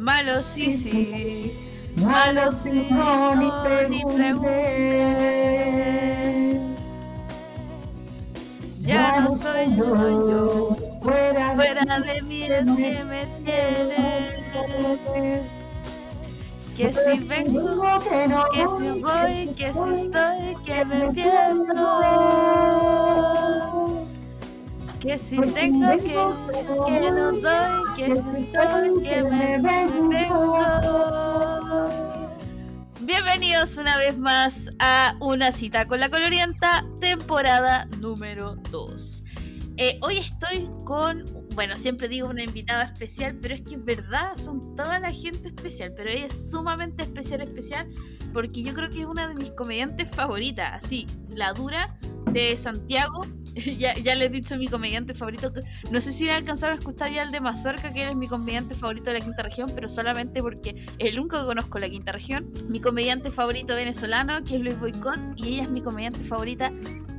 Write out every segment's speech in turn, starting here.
Malo sí, sí. Malo sí, no, ni pregunté. Ya no soy yo, yo. Fuera, de mí es que me tienes. Que si vengo, que si voy, que si estoy, que me pierdo. Que si tengo que, que no doy, que si estoy, que me vengo. Bienvenidos una vez más a Una cita con la colorienta, temporada número 2. Eh, hoy estoy con, bueno, siempre digo una invitada especial, pero es que es verdad, son toda la gente especial, pero ella es sumamente especial, especial, porque yo creo que es una de mis comediantes favoritas, así, la dura de Santiago. ya, ya le he dicho mi comediante favorito. No sé si le alcanzaron a escuchar ya el de Mazorca, que él es mi comediante favorito de la quinta región, pero solamente porque es el único que conozco la quinta región. Mi comediante favorito venezolano, que es Luis Boicot, y ella es mi comediante favorita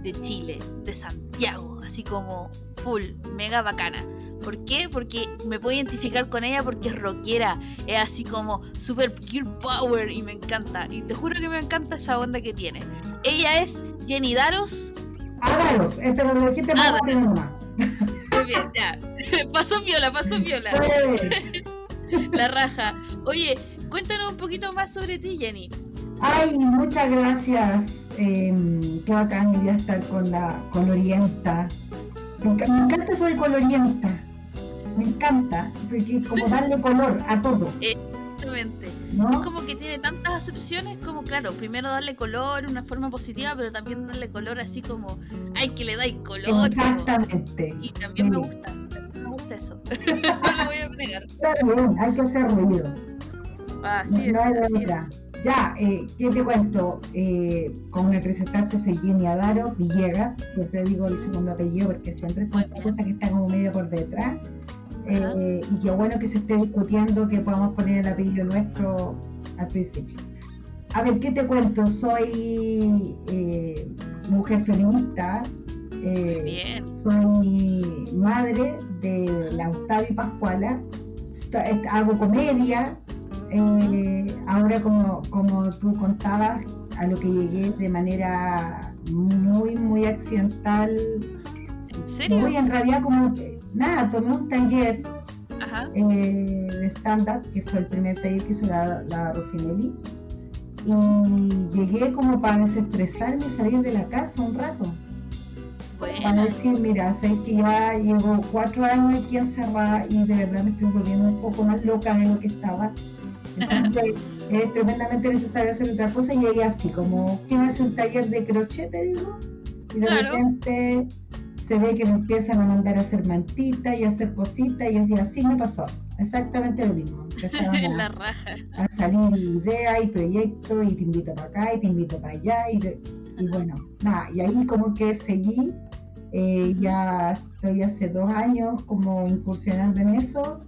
de Chile, de Santiago, así como full, mega bacana. ¿Por qué? Porque me puedo identificar con ella porque es rockera, es así como super pure power y me encanta. Y te juro que me encanta esa onda que tiene. Ella es Jenny Daros. Hágalos, eh, pero lo dijiste más Muy bien, ya. Pasó viola, pasó viola. La raja. Oye, cuéntanos un poquito más sobre ti, Jenny. Ay, muchas gracias. Eh, qué bacán quería estar con la colorienta. Me, me encanta eso de colorienta. Me encanta, porque como darle color a todo. Exactamente. Es como que tiene tantas acepciones como, claro, primero darle color, una forma positiva, pero también darle color así como, ay, que le dais color. Exactamente. Y también me gusta, me gusta eso. no lo voy a negar. Está bien, hay que hacer ruido. Así es, así es. Ya, eh, ¿qué te cuento? Eh, como me presentaste, soy Jenny Adaro Villegas, siempre digo el segundo apellido porque siempre es una cosa que está como medio por detrás. Eh, y qué bueno que se esté discutiendo que podamos poner el apellido nuestro al principio. A ver, ¿qué te cuento? Soy eh, mujer feminista, eh, soy madre de la Octavio Pascuala, hago comedia, ahora como, como tú contabas, a lo que llegué de manera muy, muy accidental. ¿En serio? Muy en realidad como, nada, tomé un taller eh, de stand-up, que fue el primer taller que hizo la, la Ruffinelli. Y llegué como para desestresarme y salir de la casa un rato. Para decir, mira, sé que ya llevo cuatro años aquí encerrada y de verdad me estoy volviendo un poco más loca de lo que estaba entonces es tremendamente necesario hacer otra cosa y ahí así, como quiero hacer un taller de crochet, te digo, y de repente se ve que me empiezan a mandar a hacer mantitas y a hacer cositas y así, me pasó. Exactamente lo mismo. La raja. A salir ideas y proyectos y te invito para acá y te invito para allá y, bueno, nada, y ahí como que seguí, eh, ya estoy hace dos años como incursionando en eso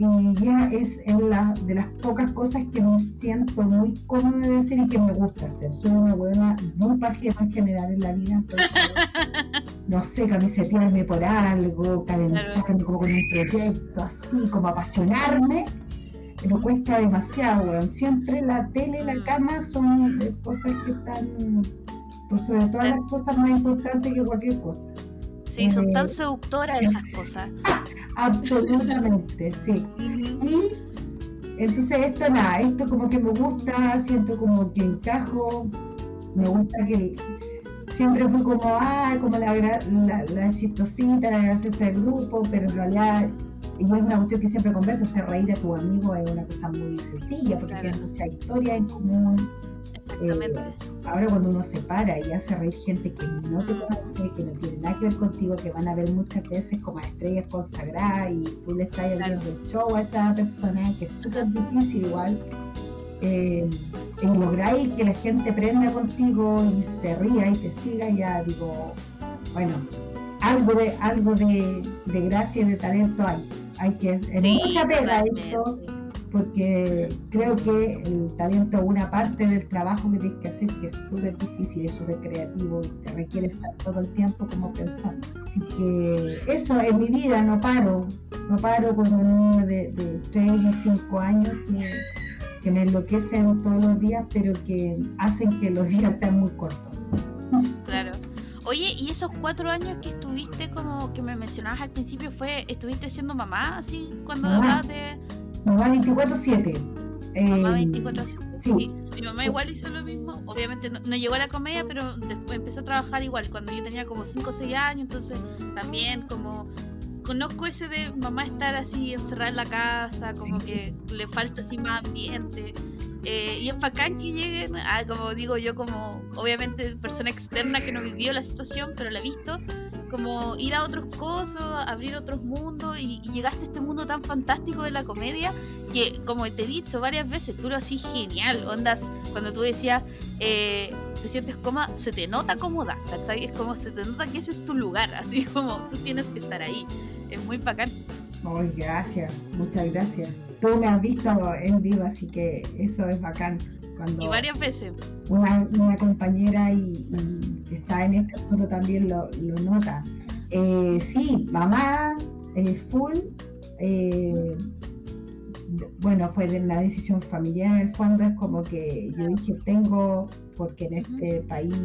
y ya es la, de las pocas cosas que me siento muy cómoda de hacer y que me gusta hacer. Soy una buena, muy pasiva en general en la vida, entonces, no sé, camisetearme por algo, calentarme como con un proyecto, así, como apasionarme, me cuesta demasiado, Siempre la tele y la cama son cosas que están, por sobre todas las cosas más importantes que cualquier cosa. Sí, son tan eh, seductoras esas cosas. Absolutamente, sí. Y entonces esto nada, esto como que me gusta, siento como que encajo, me gusta que siempre fui como, ah, como la, la, la chistosita, la graciosa del grupo, pero en realidad y es una cuestión que siempre converso, hacer reír a tu amigo es una cosa muy sencilla, porque tienes mucha historia en común, Exactamente. Eh, ahora cuando uno se para y hace reír gente que no te conoce, que no tiene nada que ver contigo, que van a ver muchas veces como estrellas consagradas y tú le estás haciendo el show a esta persona, que es súper difícil igual. Eh, y lográis que la gente prenda contigo y se ría y te siga, ya digo, bueno, algo de algo de, de gracia y de talento hay. Hay que, es mucha pega esto porque creo que el talento es una parte del trabajo que tienes que hacer que es súper difícil, es súper creativo y te requiere estar todo el tiempo como pensando. Así que eso en mi vida no paro, no paro con un niño de, 3 y 5 años que, que me enloquecen todos los días, pero que hacen que los días sean muy cortos. Claro. Oye, ¿y esos cuatro años que estuviste, como que me mencionabas al principio, fue, estuviste siendo mamá, así, cuando hablabas de... Mamá 24-7. mamá 24-7. Eh, sí. Mi mamá igual hizo lo mismo. Obviamente no, llegó a la comedia, pero después empezó a trabajar igual. Cuando yo tenía como 5 o 6 años, entonces también como conozco ese de mamá estar así encerrada en la casa, como que le falta así más ambiente. Eh, y es bacán que lleguen, a, como digo yo, como obviamente persona externa que no vivió la situación, pero la he visto, como ir a otros cosas, abrir otros mundos y, llegaste a este mundo tan fantástico de la comedia que, como te he dicho varias veces, tú lo haces genial, ondas, cuando tú decías, eh, te sientes cómoda, se te nota cómoda, ¿cachai? Es como se te nota que ese es tu lugar, así como tú tienes que estar ahí, es muy bacán. Ay, gracias, muchas gracias tú me has visto en vivo, así que eso es bacán. Cuando y varias veces. Una, compañera y, que está en este punto también lo, nota. Eh, sí, mamá, eh, full. Eh, bueno, fue de una decisión familiar en el fondo, es como que yo dije, tengo, porque en este país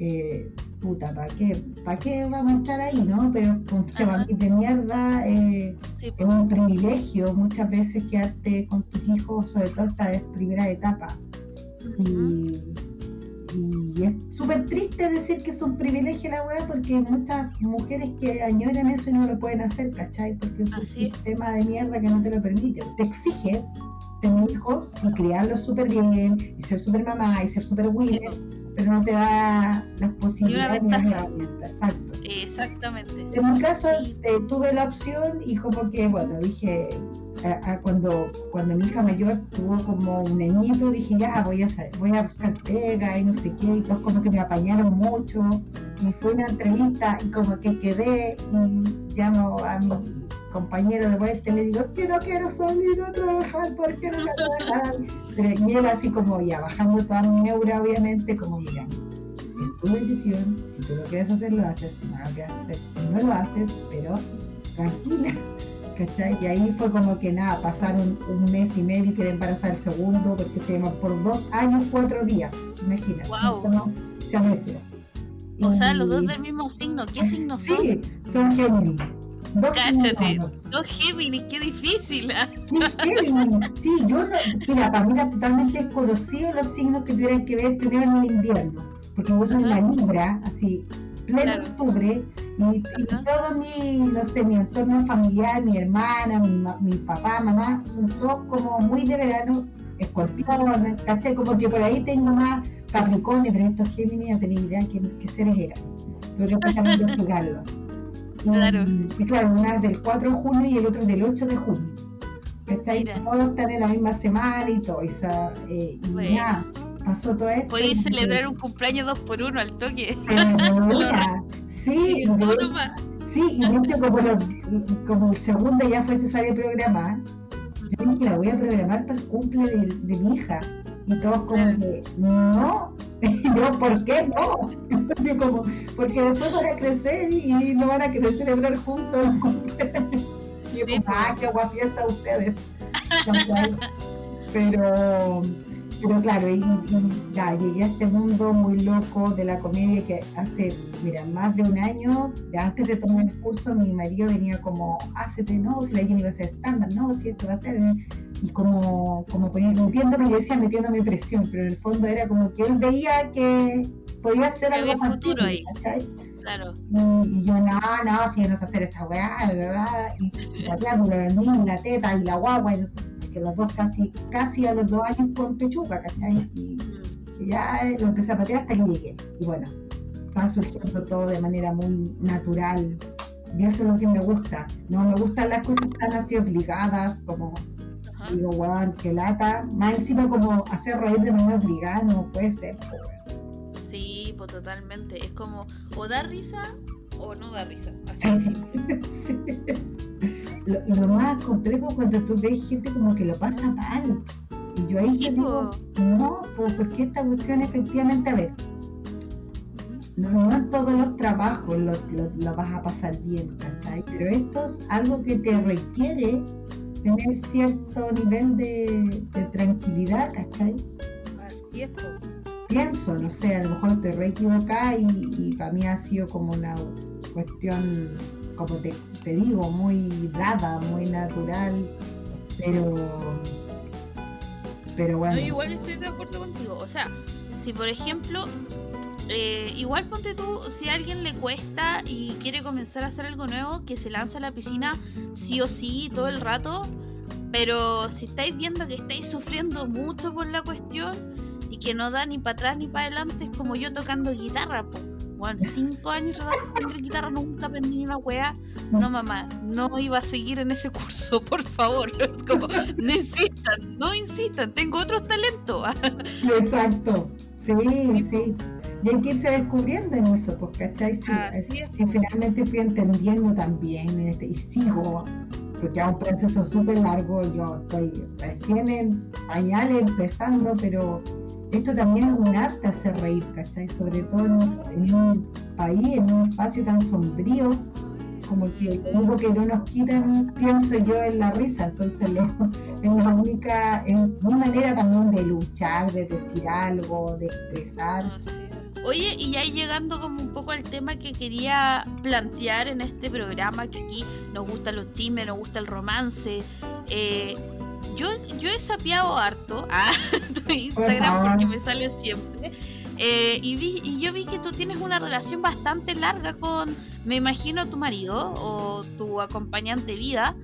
eh, puta, ¿para qué? ¿Para qué vamos a estar ahí, no? Pero con de mierda eh, es un privilegio muchas veces quedarte con tus hijos, sobre todo esta primera etapa. Y, es súper triste decir que es un privilegio la weá porque hay muchas mujeres que añoran eso y no lo pueden hacer, ¿cachai? Porque es un sistema de mierda que no te lo permite. Te exige tener hijos y criarlos súper bien y ser súper mamá y ser súper winner pero no te da las posibilidades ni las herramientas. Exacto. Exactamente. En mi caso eh, tuve la opción y como que, bueno, dije, cuando, cuando mi hija mayor tuvo como un añito, dije, ya, voy a, voy a buscar pega y no sé qué, y todos como que me apañaron mucho. Me fue una entrevista y como que quedé y llamo a mi compañero de vuelta y le digo, que no quiero salir a trabajar, ¿por qué no quiero trabajar? y él así como ya, bajando toda mi neura, obviamente, como mira, es tu decisión, si tú lo quieres hacer, lo haces, si no lo quieres hacer, no lo haces, pero tranquila. ¿Cachai? Y ahí fue como que nada, pasaron un mes y medio y quedé embarazada el segundo, porque estuvimos por dos años, cuatro días, imagínate. Wow. O sea, los dos del mismo signo, ¿qué signo son? Sí, son Géminis. Cáchate, no Géminis, qué difícil. Sí, yo no, mira, para mí era totalmente desconocido los signos que tuvieran que ver primero en el invierno, porque vos sos la Libra, así, pleno octubre, y, todo mi, no sé, mi entorno familiar, mi hermana, mi, papá, mamá, son todos como muy de verano, escorpión, ¿cachai? Como que por ahí tengo más Capricornio, pero estos Géminis no tenía idea qué, qué seres eran. Tuve que empezar a investigarlo. Claro. Y, claro, una es del 4 de junio y el otro del 8 de junio. ¿Cachai? Todos están en la misma semana y todo. Esa, eh, y ya, pasó todo esto. Podéis celebrar un cumpleaños dos por uno al toque. sí, sí, y este como, como el segundo ya fue necesario programar, yo dije, la voy a programar para el cumple de, de mi hija. Y todos como que, no, yo, ¿por qué no? como, porque después van a crecer y no van a querer celebrar juntos y yo como, ah, qué guapa fiesta ustedes. pero, pero claro, y, ya llegué a este mundo muy loco de la comedia que hace, mira, más de un año, antes de tomar el curso, mi marido venía como, hácete, no, si la gente iba a ser estándar, no, si esto va a ser y como, como metiéndome, y decía metiéndome presión, pero en el fondo era como que él veía que podía ser algo más futuro ahí. Claro. Y, yo, no, no, si no sé hacer esa weá, ¿verdad? Y, la el niño, la teta y la guagua, y, que los dos casi, casi a los dos años con pechuga, ¿cachai? Y, ya lo empecé a patear hasta que llegué. Y bueno, va surgiendo todo de manera muy natural. Y eso es lo que me gusta. No me gustan las cosas tan así obligadas, como Digo, weón, que lata. Más encima como hacer reír de manera obligada no puede ser. Sí, pues totalmente. Es como o da risa o no da risa. Así lo, más complejo cuando tú ves gente como que lo pasa mal. Y yo ahí te digo, no, pues porque esta cuestión efectivamente, a ver, no, en todos los trabajos lo, lo, vas a pasar bien, ¿cachai? Pero esto es algo que te requiere tener cierto nivel de, tranquilidad, ¿cachai? Así es, Pienso, no sé, a lo mejor estoy re equivocada y, para mí ha sido como una cuestión, como te, te digo, muy dada, muy natural, pero pero bueno. igual estoy de acuerdo contigo. O sea, si por ejemplo, eh, igual ponte tú, si a alguien le cuesta y quiere comenzar a hacer algo nuevo, que se lanza a la piscina sí o sí todo el rato. Pero si estáis viendo que estáis sufriendo mucho por la cuestión y que no da ni para atrás ni para adelante, es como yo tocando guitarra, pues bueno, cinco años tratando de guitarra, nunca aprendí ni una wea. No, mamá, no iba a seguir en ese curso, por favor. Como, no insistan, no insistan, tengo otros talentos. Exacto, sí, sí. Y hay que irse descubriendo en eso, pues, ¿cachai? Sí, finalmente fui entendiendo también este, y sigo, porque es un proceso súper largo, yo estoy recién en pañales empezando, pero esto también es un arte hacer reír, ¿cachai? Sobre todo en, un país, en un espacio tan sombrío, como que único que no nos quitan, pienso yo, es la risa. Entonces, es la única, es una manera también de luchar, de decir algo, de expresar. Ah, Oye, y ya llegando como un poco al tema que quería plantear en este programa, que aquí nos gustan los chismes, nos gusta el romance, eh, yo, yo he sapeado harto a tu Instagram porque me sale siempre. Eh, y, vi, y yo vi que tú tienes una relación bastante larga con, me imagino, tu marido o tu acompañante de vida.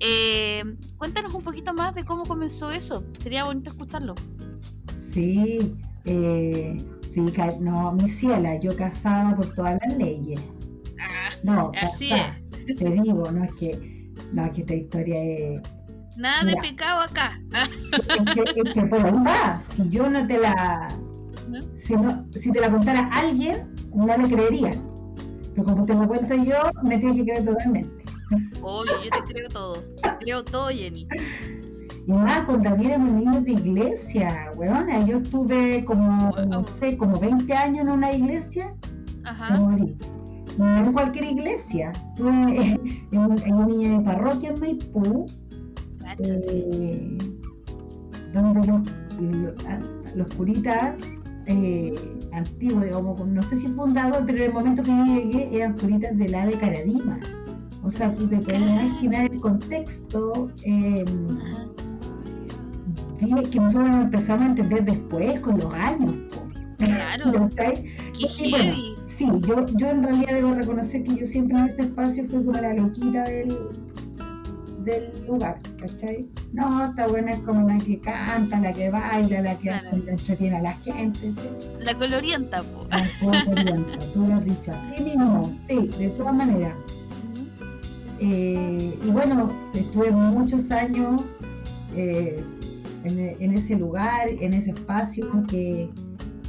Eh, cuéntanos un poquito más de cómo comenzó eso. Sería bonito escucharlo. Sí, eh, sí, no, mi ciela, yo casada por todas las leyes. Ah, no, así es. Te digo, no es que, no, es que esta historia es Nada de pecado acá. Es que, si yo no te la. Si, no, si te la contara alguien, no me creerías. Pero como te lo cuento yo, me tienes que creer totalmente. Obvio, yo te creo todo. Te creo todo, Jenny. Y más, cuando éramos niños de iglesia, weona. Yo estuve como, no sé, como 20 años en una iglesia. Ajá. morí. No en cualquier iglesia. Estuve en, en, una niña de parroquia en Maipú eh, donde los, ah, los curitas eh, antiguos, digamos, no sé si fundador, pero en el momento que yo llegué eran curitas de la de Caradima. O sea, tú te puedes imaginar el contexto eh, que nosotros empezamos a entender después, con los años. Claro. sí, yo, yo en realidad debo reconocer que yo siempre en ese espacio fui como la loquita del, del lugar, ¿cachai? No, esta buena es como la que canta, la que baila, la que entretiene a la gente. La colorienta, po. La colorienta, tú lo has dicho. Sí mismo, sí, de todas maneras. Eh, y bueno, estuve muchos años eh, en, ese lugar, en ese espacio que,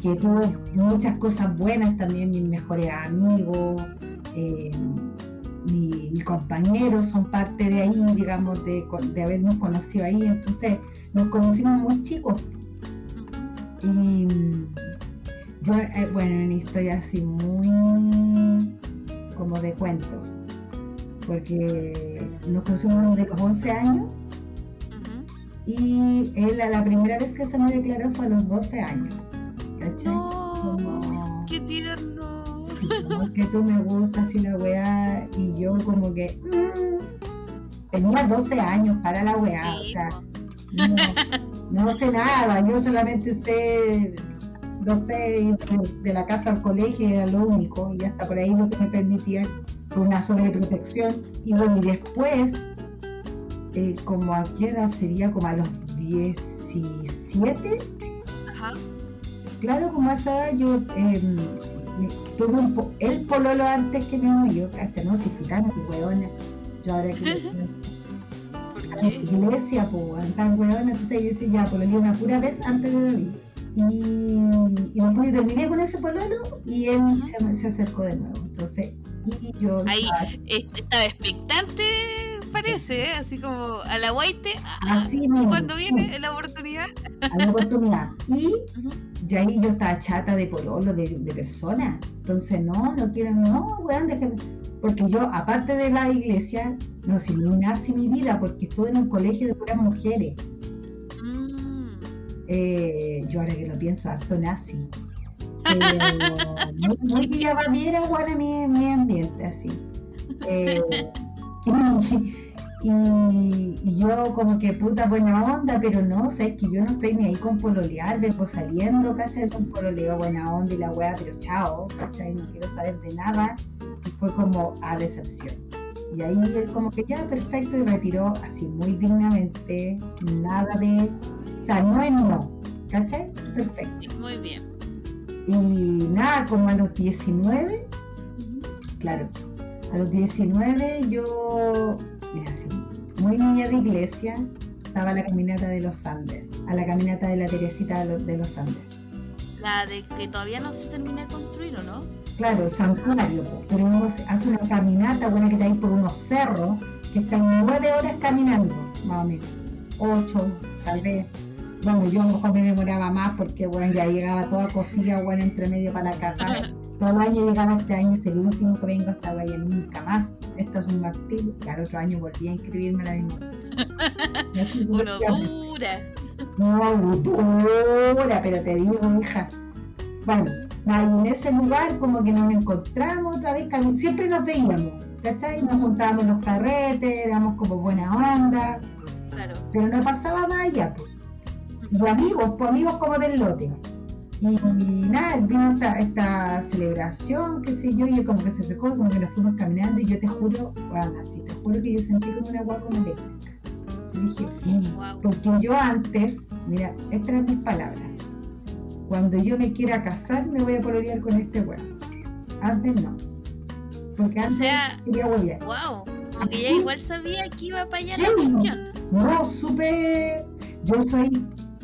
que tuvo muchas cosas buenas también, mis mejores amigos. Eh, mis compañeros son parte de ahí, digamos, de, de habernos conocido ahí, entonces nos conocimos muy chicos. Y yo, eh, bueno, una historia así muy como de cuentos, porque nos conocimos de los 11 años y él la primera vez que se me declaró fue a los 12 años. No, tierno que tú me gustas y la weá, y yo como que mm, tenía 12 años para la weá, o sea, no, sé nada, yo solamente sé, no sé, de, la casa al colegio era lo único, y hasta por ahí lo que me permitía una sobreprotección, y bueno, y después, eh, como a qué edad sería, como a los 17, claro, como a esa edad yo... Eh, tuve un el pololo antes que mi yo, hasta no, si tan hueona, yo ahora que ¿Por qué? iglesia, pues, tan hueona, entonces yo decía, ya, pololo una pura vez antes de dormir. Y, y terminé con ese pololo y él se, se, acercó de nuevo. Entonces, y yo. Ahí estaba expectante, parece, ¿eh? así como a la guaite, cuando viene la oportunidad. A la oportunidad. Y ya ahí yo estaba chata de pololo, de, de personas. Entonces, no, no quiero, no, weón, déjame. porque yo, aparte de la iglesia, no sé, ni nazi mi vida, porque estuve en un colegio de puras mujeres. Mm. Eh, yo ahora que lo pienso, harto nazi. Pero muy, muy era bueno mi, mi ambiente, así. Eh, y, yo como que puta buena onda, pero no, o es que yo no estoy ni ahí con pololear, vengo saliendo, ¿cachai? Con pololeo buena onda y la weá, pero chao, ¿cachai? No quiero saber de nada. Y fue como a decepción. Y ahí él como que ya perfecto y retiró así muy dignamente, nada de, o sea, no es no, ¿cachai? Perfecto. Muy bien. Y nada, como a los 19, claro, a los 19 yo, mira, muy niña de iglesia, estaba la caminata de los Andes, a la caminata de la Teresita de los, Andes. La de que todavía no se termina de construir, ¿o no? Claro, el santuario, pero uno hace una caminata, buena que está ahí por unos cerros, que están nueve horas caminando, más o menos, ocho, tal vez. Bueno, yo a lo mejor me demoraba más porque, bueno, ya llegaba toda cosilla, bueno, entre medio para la carga. Todo el año llegaba este año, es el último que vengo hasta ahí, nunca más esto es un martillo, y al otro año volví a inscribirme la misma. Uno dura. No, dura, pero te digo, hija. Bueno, en ese lugar como que nos encontramos otra vez, siempre nos veíamos, ¿cachai? Nos juntábamos los carretes, éramos como buena onda, claro. pero no pasaba más allá, pues. Y amigos, pues amigos como del lote. Y, nada, vino esta, esta, celebración, qué sé yo, y como que se secó, como que nos fuimos caminando, y yo te juro, bueno, así, te juro que yo sentí como una agua como eléctrica. Y dije, mm", porque yo antes, mira, estas eran mis palabras. Cuando yo me quiera casar, me voy a colorear con este weón. Antes no. Porque antes o sea, quería. Wow. Aunque ella igual sabía que iba para allá la cuestión. No, supe. Yo soy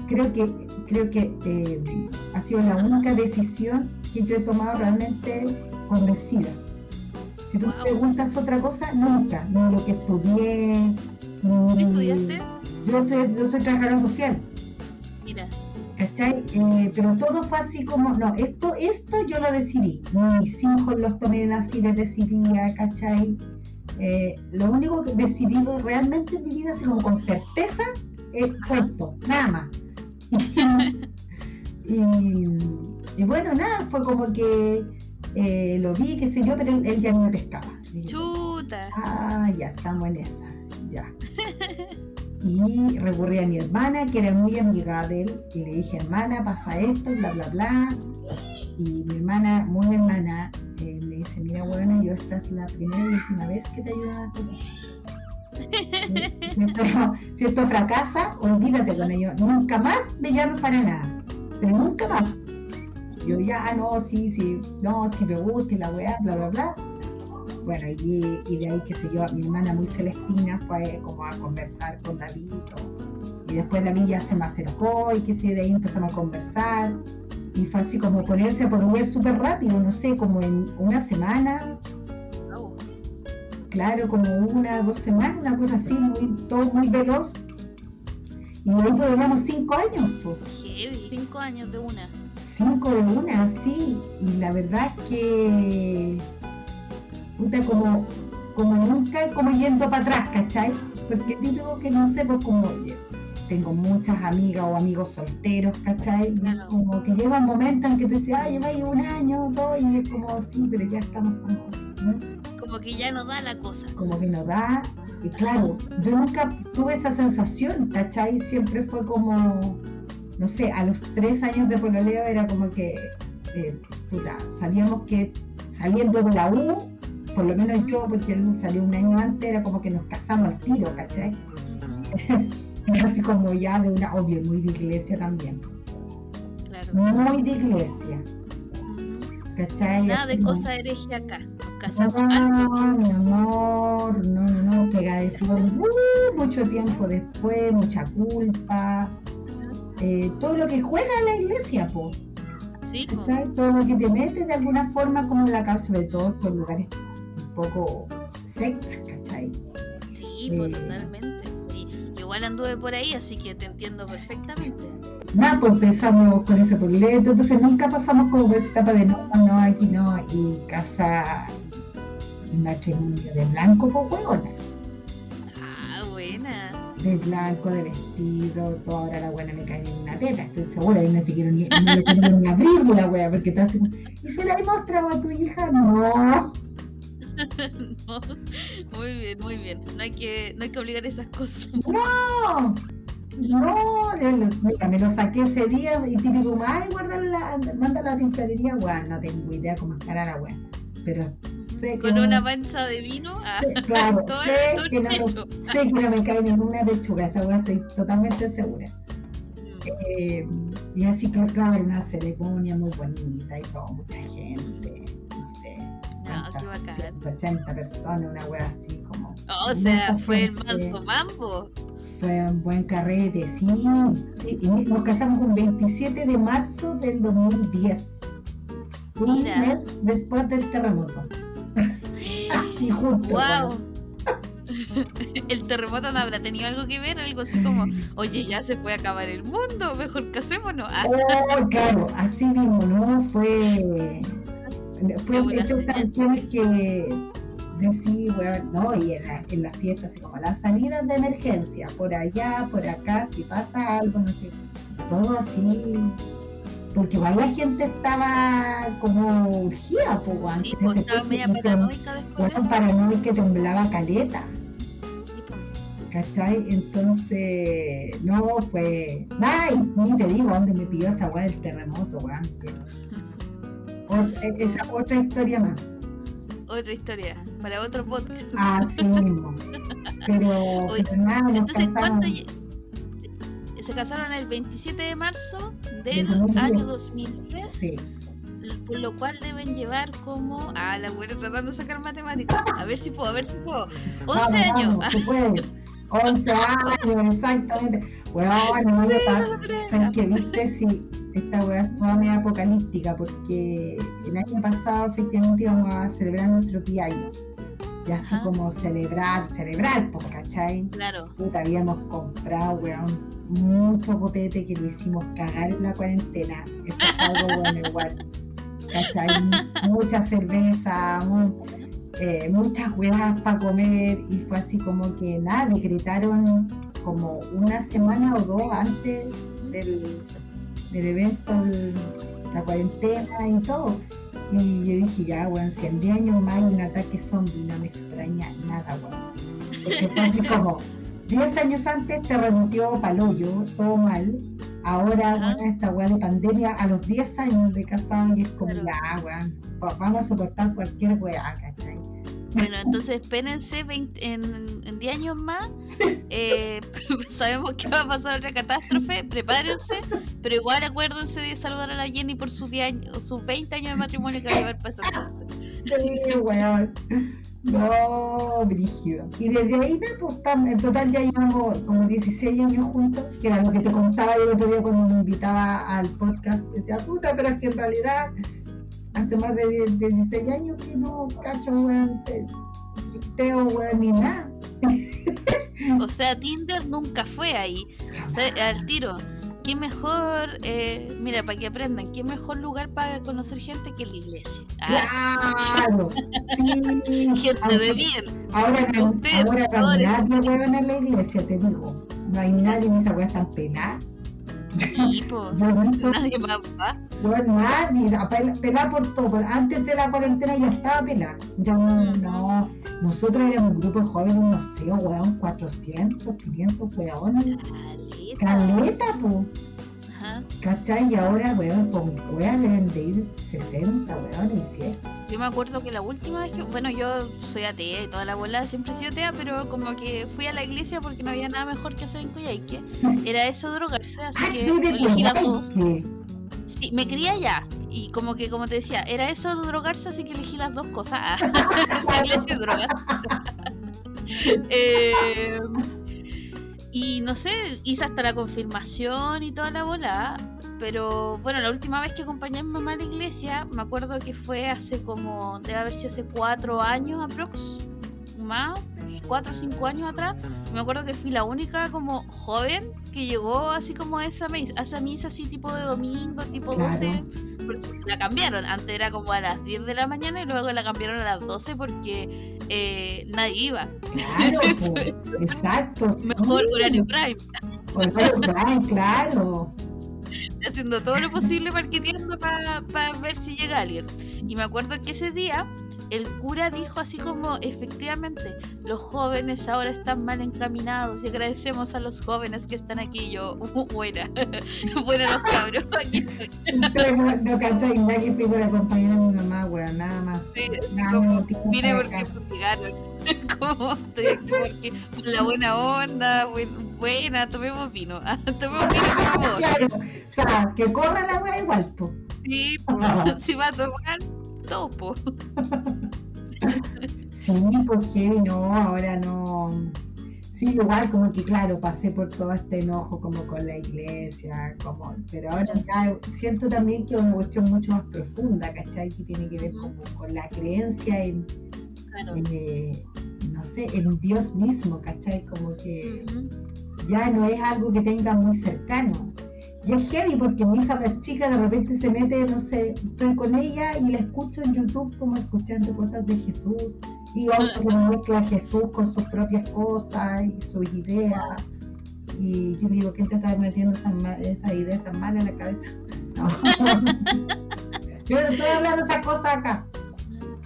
creo que, creo que eh, ha sido la única decisión que yo he tomado realmente convencida. Si tú preguntas otra cosa, nunca, no lo que estudié. ¿Qué estudiaste? Yo, estoy, yo soy trabajadora social. Mira. ¿Cachai? Eh, pero todo fue así como, no, esto, esto yo lo decidí. Mis hijos los tomé así, les decidía, ¿cachai? Eh, lo único que he decidido realmente en mi vida, así como con certeza, es esto, nada más. y, bueno, nada, fue como que eh, lo vi, qué sé yo, pero él, ya no me pescaba. Chuta. Ah, ya estamos en esa, ya. y recurrí a mi hermana, que era muy amiga de él, y le dije, hermana, pasa esto, bla, bla, bla. Y mi hermana, muy hermana, eh, me dice, mira, bueno, yo esta es la primera y última vez que te ayudo a las cosas si, esto, fracasa, olvídate con ello. Nunca más me llamo para nada. Pero nunca más. Yo ya, ah, no, sí, sí, no, si me gusta y la weá, bla, bla, bla. Bueno, y, de ahí, qué sé yo, mi hermana muy celestina fue como a conversar con David. Y después David ya se me acercó y qué sé, de ahí empezamos a conversar. Y fue así como ponerse por súper rápido, no sé, como en una semana claro, como una, dos semanas, una cosa así, muy, todo muy veloz. Y ahí duramos cinco años. Pues. cinco años de una. Cinco de una, sí. Y la verdad es que, puta, como, como nunca, como yendo para atrás, ¿cachai? Porque digo que no sé, pues como tengo muchas amigas o amigos solteros, ¿cachai? Y como que llega un momento en que tú dices, ay, lleva un año, dos, y es como, sí, pero ya estamos ¿no? Que ya no da la cosa. Como que no da. Y claro, yo nunca tuve esa sensación, ¿cachai? Siempre fue como, no sé, a los tres años de pololeo era como que, eh, puta, sabíamos que saliendo de la U, por lo menos yo, porque él salió un año antes, era como que nos casamos al tiro, ¿cachai? Así como ya de una, obvio, muy de iglesia también. Claro. Muy de iglesia. Nada de cosa hereje acá. Nos casamos no, mi amor, no, no, no, pega de flor uh, mucho tiempo después, mucha culpa. Eh, todo lo que juega en la iglesia, po. Sí, po. Todo lo que te mete de alguna forma, como en la casa, sobre todo por lugares un poco sectas, ¿cachai? Sí, pues totalmente. Sí. igual anduve por ahí, así que te entiendo perfectamente nada, pues empezamos con ese boleto, entonces nunca pasamos como esa etapa de no, no, aquí no, y casa, un matrimonio de blanco con huevona. Ah, buena. De blanco, de vestido, todo ahora la buena me cae en una teta, estoy segura, y no te quiero ni, no le quiero ni abrir la wea, porque ¿y se la he mostrado a tu hija? No. No. Muy bien, muy bien. No hay que, no hay que obligar esas cosas. No, no, le- mira, me lo saqué ese día y típico, ay, guarda la, manda la tintorería, weón, no tengo idea cómo estará la weá. Pero sé Con no- una mancha de vino. Ah, sé- claro, todo, sé todo el que, no, sé que no me cae ninguna pechuga, esa weá estoy totalmente segura. Mm. Eh, y así que claro, una ceremonia muy bonita y todo, mucha gente, no sé, No, cuántas, qué bacán. 180 personas, una weá así como. O sea, fue el manso mambo. Fue un buen carrete, sí. nos casamos un 27 de marzo del 2010. Un Mira. mes después del terremoto. Así justo. Wow. bueno. El terremoto no habrá tenido algo que ver, algo así como, oye, ya se puede acabar el mundo, mejor casémonos. Ah, Oh, claro, así mismo, ¿no? Fue. Fue esas canciones que weón, no, y en la, en la fiesta, así como las salidas de emergencia, por allá, por acá, si pasa algo, no sé, todo así. Porque igual la gente estaba como urgida, pues, weón. sí, pues estaba media paranoica después de weón, paranoica que temblaba caleta. ¿Cachai? Entonces, no fue. Ay, ni te digo dónde me pidió esa weá del terremoto, weón. e- Esa otra historia más. Otra historia, para otro podcast. Así mismo. Pero, Oye, pero nada, Entonces, ¿cuánto se casaron el 27 de marzo Del del 2010. año 2010? Sí. Por lo cual deben llevar como. Ah, la buena tratando de sacar matemáticas. A ver si puedo, a ver si puedo. 11 Vamos, años. vamos, tú puedes. 11 años, exactamente. Weón, no vaya a pasar. ¿Sabes qué viste? Sí, esta weá es toda media apocalíptica porque el año pasado efectivamente íbamos a celebrar nuestro día año. Y así Ajá. como celebrar, celebrar, pues, ¿cachai? Claro. Puta, habíamos comprado, weón, mucho copete que lo hicimos cagar en la cuarentena. Eso es algo bueno igual. ¿Cachai? Mucha cerveza, eh, muchas huevas para comer y fue así como que nada, decretaron como una semana o dos antes del, del evento el- la cuarentena y todo. Y yo dije, ya, weón, si en 10 años más hay un ataque zombie, no me extraña nada, weón. Porque así como, 10 años antes te remotió paloyo, todo mal. Ahora, Ajá. esta weá de pandemia, a los 10 años de casado, y es como, Claro. ya, weón, pa- vamos a soportar cualquier weá, ¿cachai? Bueno, entonces espérense 20 en, en 10 años más. Eh, sabemos que va a pasar otra catástrofe. Prepárense. Pero igual acuérdense de saludar a la Jenny por sus 10 años, sus 20 años de matrimonio que va a llevar para entonces. Sí, weón. No, brígido. Y desde ahí, pues, tam- en total ya llevamos como 16 años juntos, que era lo que te contaba yo el otro día cuando me invitaba al podcast. Decía, puta, pero es que en realidad hace más de 10 16 años que no cacho, weón, te- teo, weón, ni nada. O sea, Tinder nunca fue ahí. O sea, al tiro. ¿Qué mejor, eh, mira, para que aprendan, qué mejor lugar para conocer gente que la iglesia? Ah, Claro, sí. gente de bien. Ahora ahora weón en la iglesia, te digo. No hay nadie en esa weá tan pelada. He visto nadie va. weón, nadie, a pel- pelada por todo. Antes de la cuarentena ya estaba pelada. Ya no, no. Nosotros éramos un grupo de jóvenes, no sé, weón, 400, 500 weones. Caleta. Caleta, po. ¿Cachai? Y ahora, weón, con weón deben de ir 60, weón, y 100. Yo me acuerdo que la última vez que, bueno, yo soy atea y toda la bola, siempre he sido atea, pero como que fui a la iglesia porque no había nada mejor que hacer en Coyhaique. Era eso drogarse, así que elegí las dos. Sí, me crié allá. Y como que, como te decía, era eso drogarse, así que elegí las dos cosas. Ah, iglesia y drogas. Eh, y no sé, hice hasta la confirmación y toda la bola. Pero bueno, la última vez que acompañé a mi mamá a la iglesia, me acuerdo que fue hace como, debe haber sido hace cuatro años aprox, más. 4 o 5 años atrás, me acuerdo que fui la única como joven que llegó así como a esa misa, a esa misa así tipo de domingo, tipo 12. La cambiaron, antes era como a las 10 de la mañana y luego la cambiaron a las 12 porque eh, nadie iba. Claro, exacto. Mejor horario prime. Horario prime, claro haciendo todo lo posible para ver si llega alguien. Y me acuerdo que ese día el cura dijo así como, efectivamente, los jóvenes ahora están mal encaminados y agradecemos a los jóvenes que están aquí. Yo, uh, buena, buena los cabros, aquí estoy. no cantáis nada que estoy por acompañar a mi mamá, weón, nada más. Sí, nada como, mire porque como estoy aquí porque por la buena onda, buena, tomemos vino, tomemos vino por favor. Claro, o sea, que corra la weá igual, po. Sí, pues, si va a tomar topo. sí, porque no, ahora no. Sí, igual como que claro, pasé por todo este enojo como con la iglesia, como, pero ahora siento también que es una cuestión mucho más profunda, ¿cachai? Que tiene que ver como con la creencia en, eh, no sé, en Dios mismo, ¿cachai? Como que ya no es algo que tenga muy cercano. Y es heavy porque mi hija más chica de repente se mete, no sé, estoy con ella y la escucho en YouTube como escuchando cosas de Jesús y otro que mezcla a Jesús con sus propias cosas y sus ideas. Y yo digo, ¿quién te está metiendo esa, idea tan mala en la cabeza? No. yo no estoy hablando de esa cosa acá.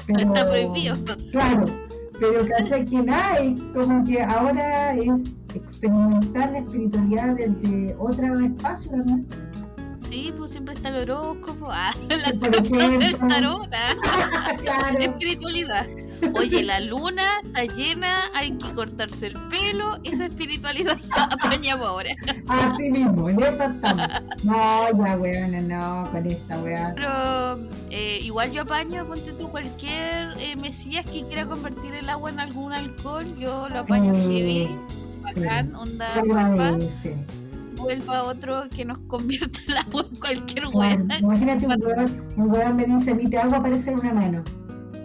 Pero, está prohibido. Claro, pero que nada, como que ahora es experimentar la espiritualidad desde otro espacio también. Sí, pues siempre está el horóscopo, ah, la del tarot, claro. espiritualidad. Oye, la luna está llena, hay que cortarse el pelo, esa espiritualidad apañamos ahora. Así mismo, en eso estamos. No, ya weón, no, con esta weá. Pero eh, igual yo apaño, ponte tú cualquier eh, mesías que quiera convertir el agua en algún alcohol, yo lo apaño heavy bacán, onda, vuelva, vuelva otro que nos convierta el agua en cualquier hueá. imagínate un hueón, un hueón me dice, mi te hago aparecer una mano.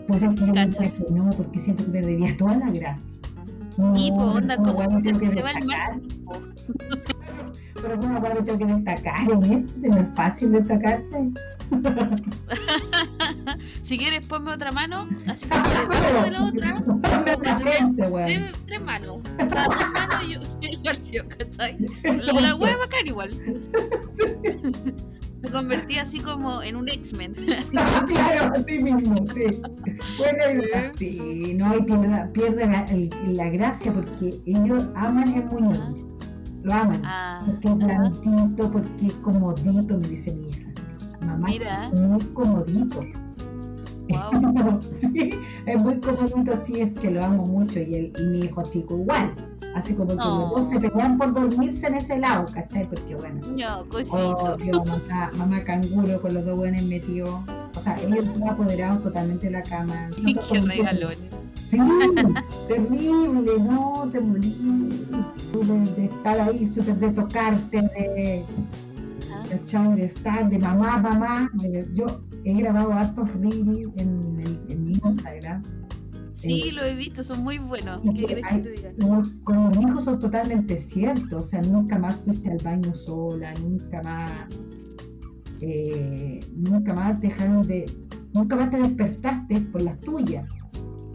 Pues es que yo me que no, porque siento que perdería toda la gracia. y pues onda, como que se va el mar. Pero bueno, ahora tengo que destacar en esto, no es fácil destacarse. si quieres, ponme otra mano, así que debajo de la otra, tres, tres, manos. Sea, dos manos y, el garcio, ¿cachai? La hueá bacán igual. Me convertí así como en un X-Men. claro, así mismo, sí. Bueno, sí, no, y pierde, pierde la, la, gracia porque ellos aman el muñeco. Lo aman. Ah, porque es blandito, porque es comodito, me dice mi hija mamá Mira. es muy comodito. Wow. sí, es muy comodito, sí, es que lo amo mucho y, el, y mi hijo chico igual. Así como que los dos se pelean por dormirse en ese lado, ¿cachai? Porque bueno. No. Oh, mamá, mamá, canguro con los dos buenos metidos. O sea, ellos están apoderados totalmente de la cama. Qué regalones. Sí, terrible, no, te morí. De, de estar ahí, súper de tocarte, de ¿cachai? De estar de mamá, mamá. Yo he grabado hartos reels en, en, mi Instagram. Sí, eh, lo he visto, son muy buenos. ¿Qué crees que te diga? Con los hijos son totalmente ciertos, o sea, nunca más fuiste al baño sola, nunca más, eh, nunca más dejaron de, nunca más te despertaste por las tuyas.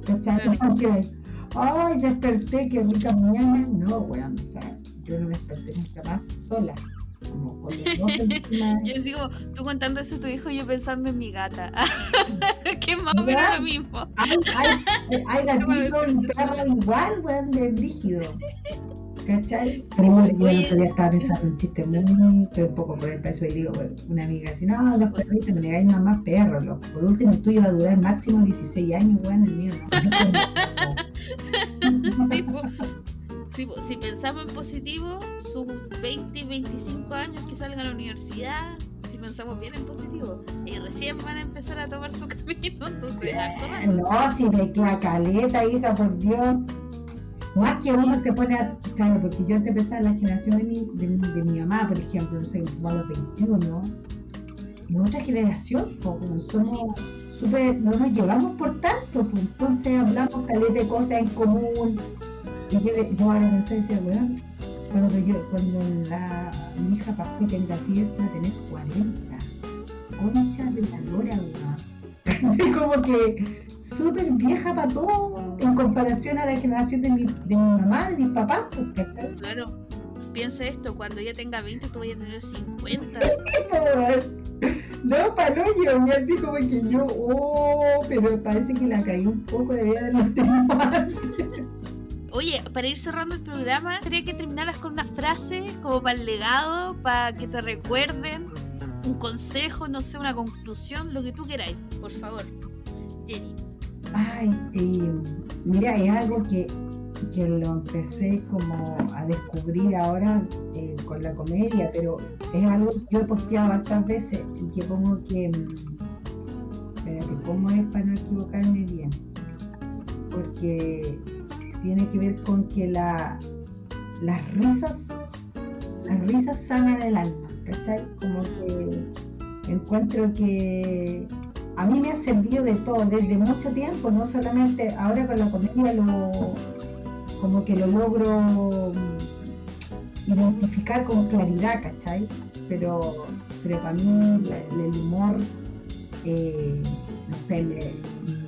¿Cachai? ay, desperté, que rica mañana. No, bueno, o sea, yo no desperté nunca más sola. yo sigo, tú contando eso a tu hijo y yo pensando en mi gata. que más o menos lo mismo. Hay, hay, hay gatito y perro igual, weón, de rígido. ¿Cachai? Pero yo el otro día estaba pensando un chiste muy, pero un poco por el peso y digo, una amiga así, no, los perritos no le más más perros, por último el tuyo va a durar máximo 16 años, weón, el mío no. si, pensamos en positivo, sus 20 y 25 años que salgan a la universidad, si pensamos bien en positivo, y recién van a empezar a tomar su camino, entonces No, si de la caleta, hija, por Dios. Más que uno se pone a. Claro, porque yo te pensaba en la generación de mi, de, mi mamá, por ejemplo, no sé, a los 21, y otra generación, porque somos super, no nos llevamos por tanto, pues entonces hablamos caleta de cosas en común, yo, yo ahora pensé, decía, weón, cuando, yo, cuando la, mi hija Pascu tenga fiesta, tener 40. Concha de la lora, weón. como que súper vieja para todo en comparación a la generación de mi, de mi mamá, de mis papás, pues, Claro. Piensa esto, cuando ella tenga 20, tú vayas a tener 50. no, palo yo, y así como que yo, oh, pero parece que la caí un poco, de vida de los temas. Oye, para ir cerrando el programa, quería que terminaras con una frase como para el legado, para que te recuerden, un consejo, no sé, una conclusión, lo que tú queráis, por favor. Jenny. Ay, mira, es algo que que lo empecé como a descubrir ahora eh, con la comedia, pero es algo que yo he posteado bastantes veces y que pongo que, espérate, ¿cómo es para no equivocarme bien? Porque tiene que ver con que la, las risas, las risas sanan el alma, ¿cachai? Como que encuentro que a mí me ha servido de todo, desde mucho tiempo, no solamente ahora con la comedia lo como que lo logro mm, identificar con claridad, ¿cachai? Pero, pero para mí el humor, eh, no sé,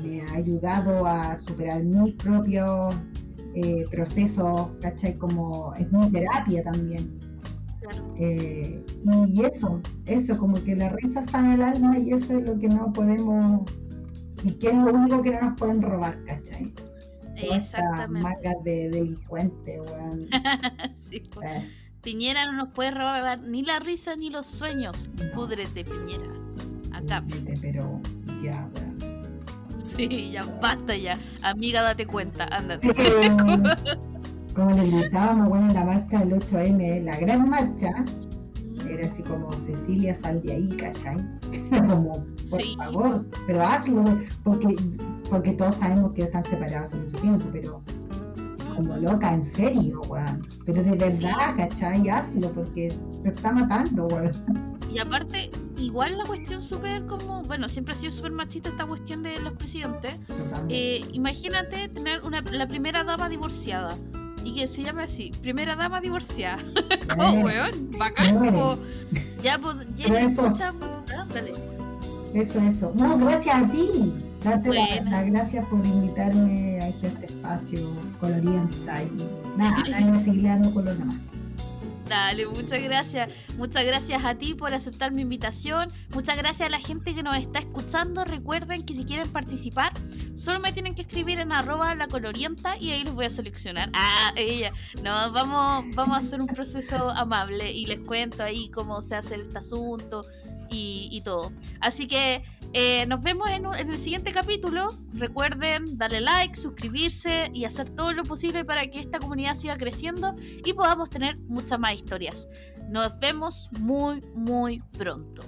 me, ha ayudado a superar mis propios eh, procesos, ¿cachai? Como es mi terapia también. Eh, y eso, eso, como que la risa sana el alma y eso es lo que no podemos, y que es lo único que no nos pueden robar, ¿cachai? Exactamente. Marcas de delincuente, weón. sí, eh. Piñera no nos puede robar ni la risa ni los sueños. No. Púdrete, Piñera. Acá. Pero ya, weón. Sí, ya basta ya. Amiga, date cuenta. Ándate. como le gritábamos, bueno, en la marcha del 8M, la gran marcha, era así como Cecilia, sal de ahí, ¿cachai? como, por favor, pero hazlo, porque, porque todos sabemos que están separados hace mucho tiempo, pero como loca, en serio, weón. Pero de verdad, ¿cachai? Hazlo, porque te está matando, weón. Y aparte, igual la cuestión súper como, bueno, siempre ha sido súper machista esta cuestión de los presidentes. Eh, imagínate tener una, la primera dama divorciada y que se llama así, primera dama divorciada. como weón, bacán, como ya pues, ya escucha, dale. Eso, eso. No, gracias a ti. Darte las gracias por invitarme a este espacio colorienta y nada, a seguir dando color nada más. Dale, muchas gracias. Muchas gracias a ti por aceptar mi invitación. Muchas gracias a la gente que nos está escuchando. Recuerden que si quieren participar, solo me tienen que escribir en arroba la colorienta y ahí los voy a seleccionar. Ah, ella. No, vamos, vamos a hacer un proceso amable y les cuento ahí cómo se hace este asunto y, todo. Así que eh, nos vemos en, el siguiente capítulo. Recuerden darle like, suscribirse y hacer todo lo posible para que esta comunidad siga creciendo y podamos tener muchas más historias. Nos vemos muy, muy pronto.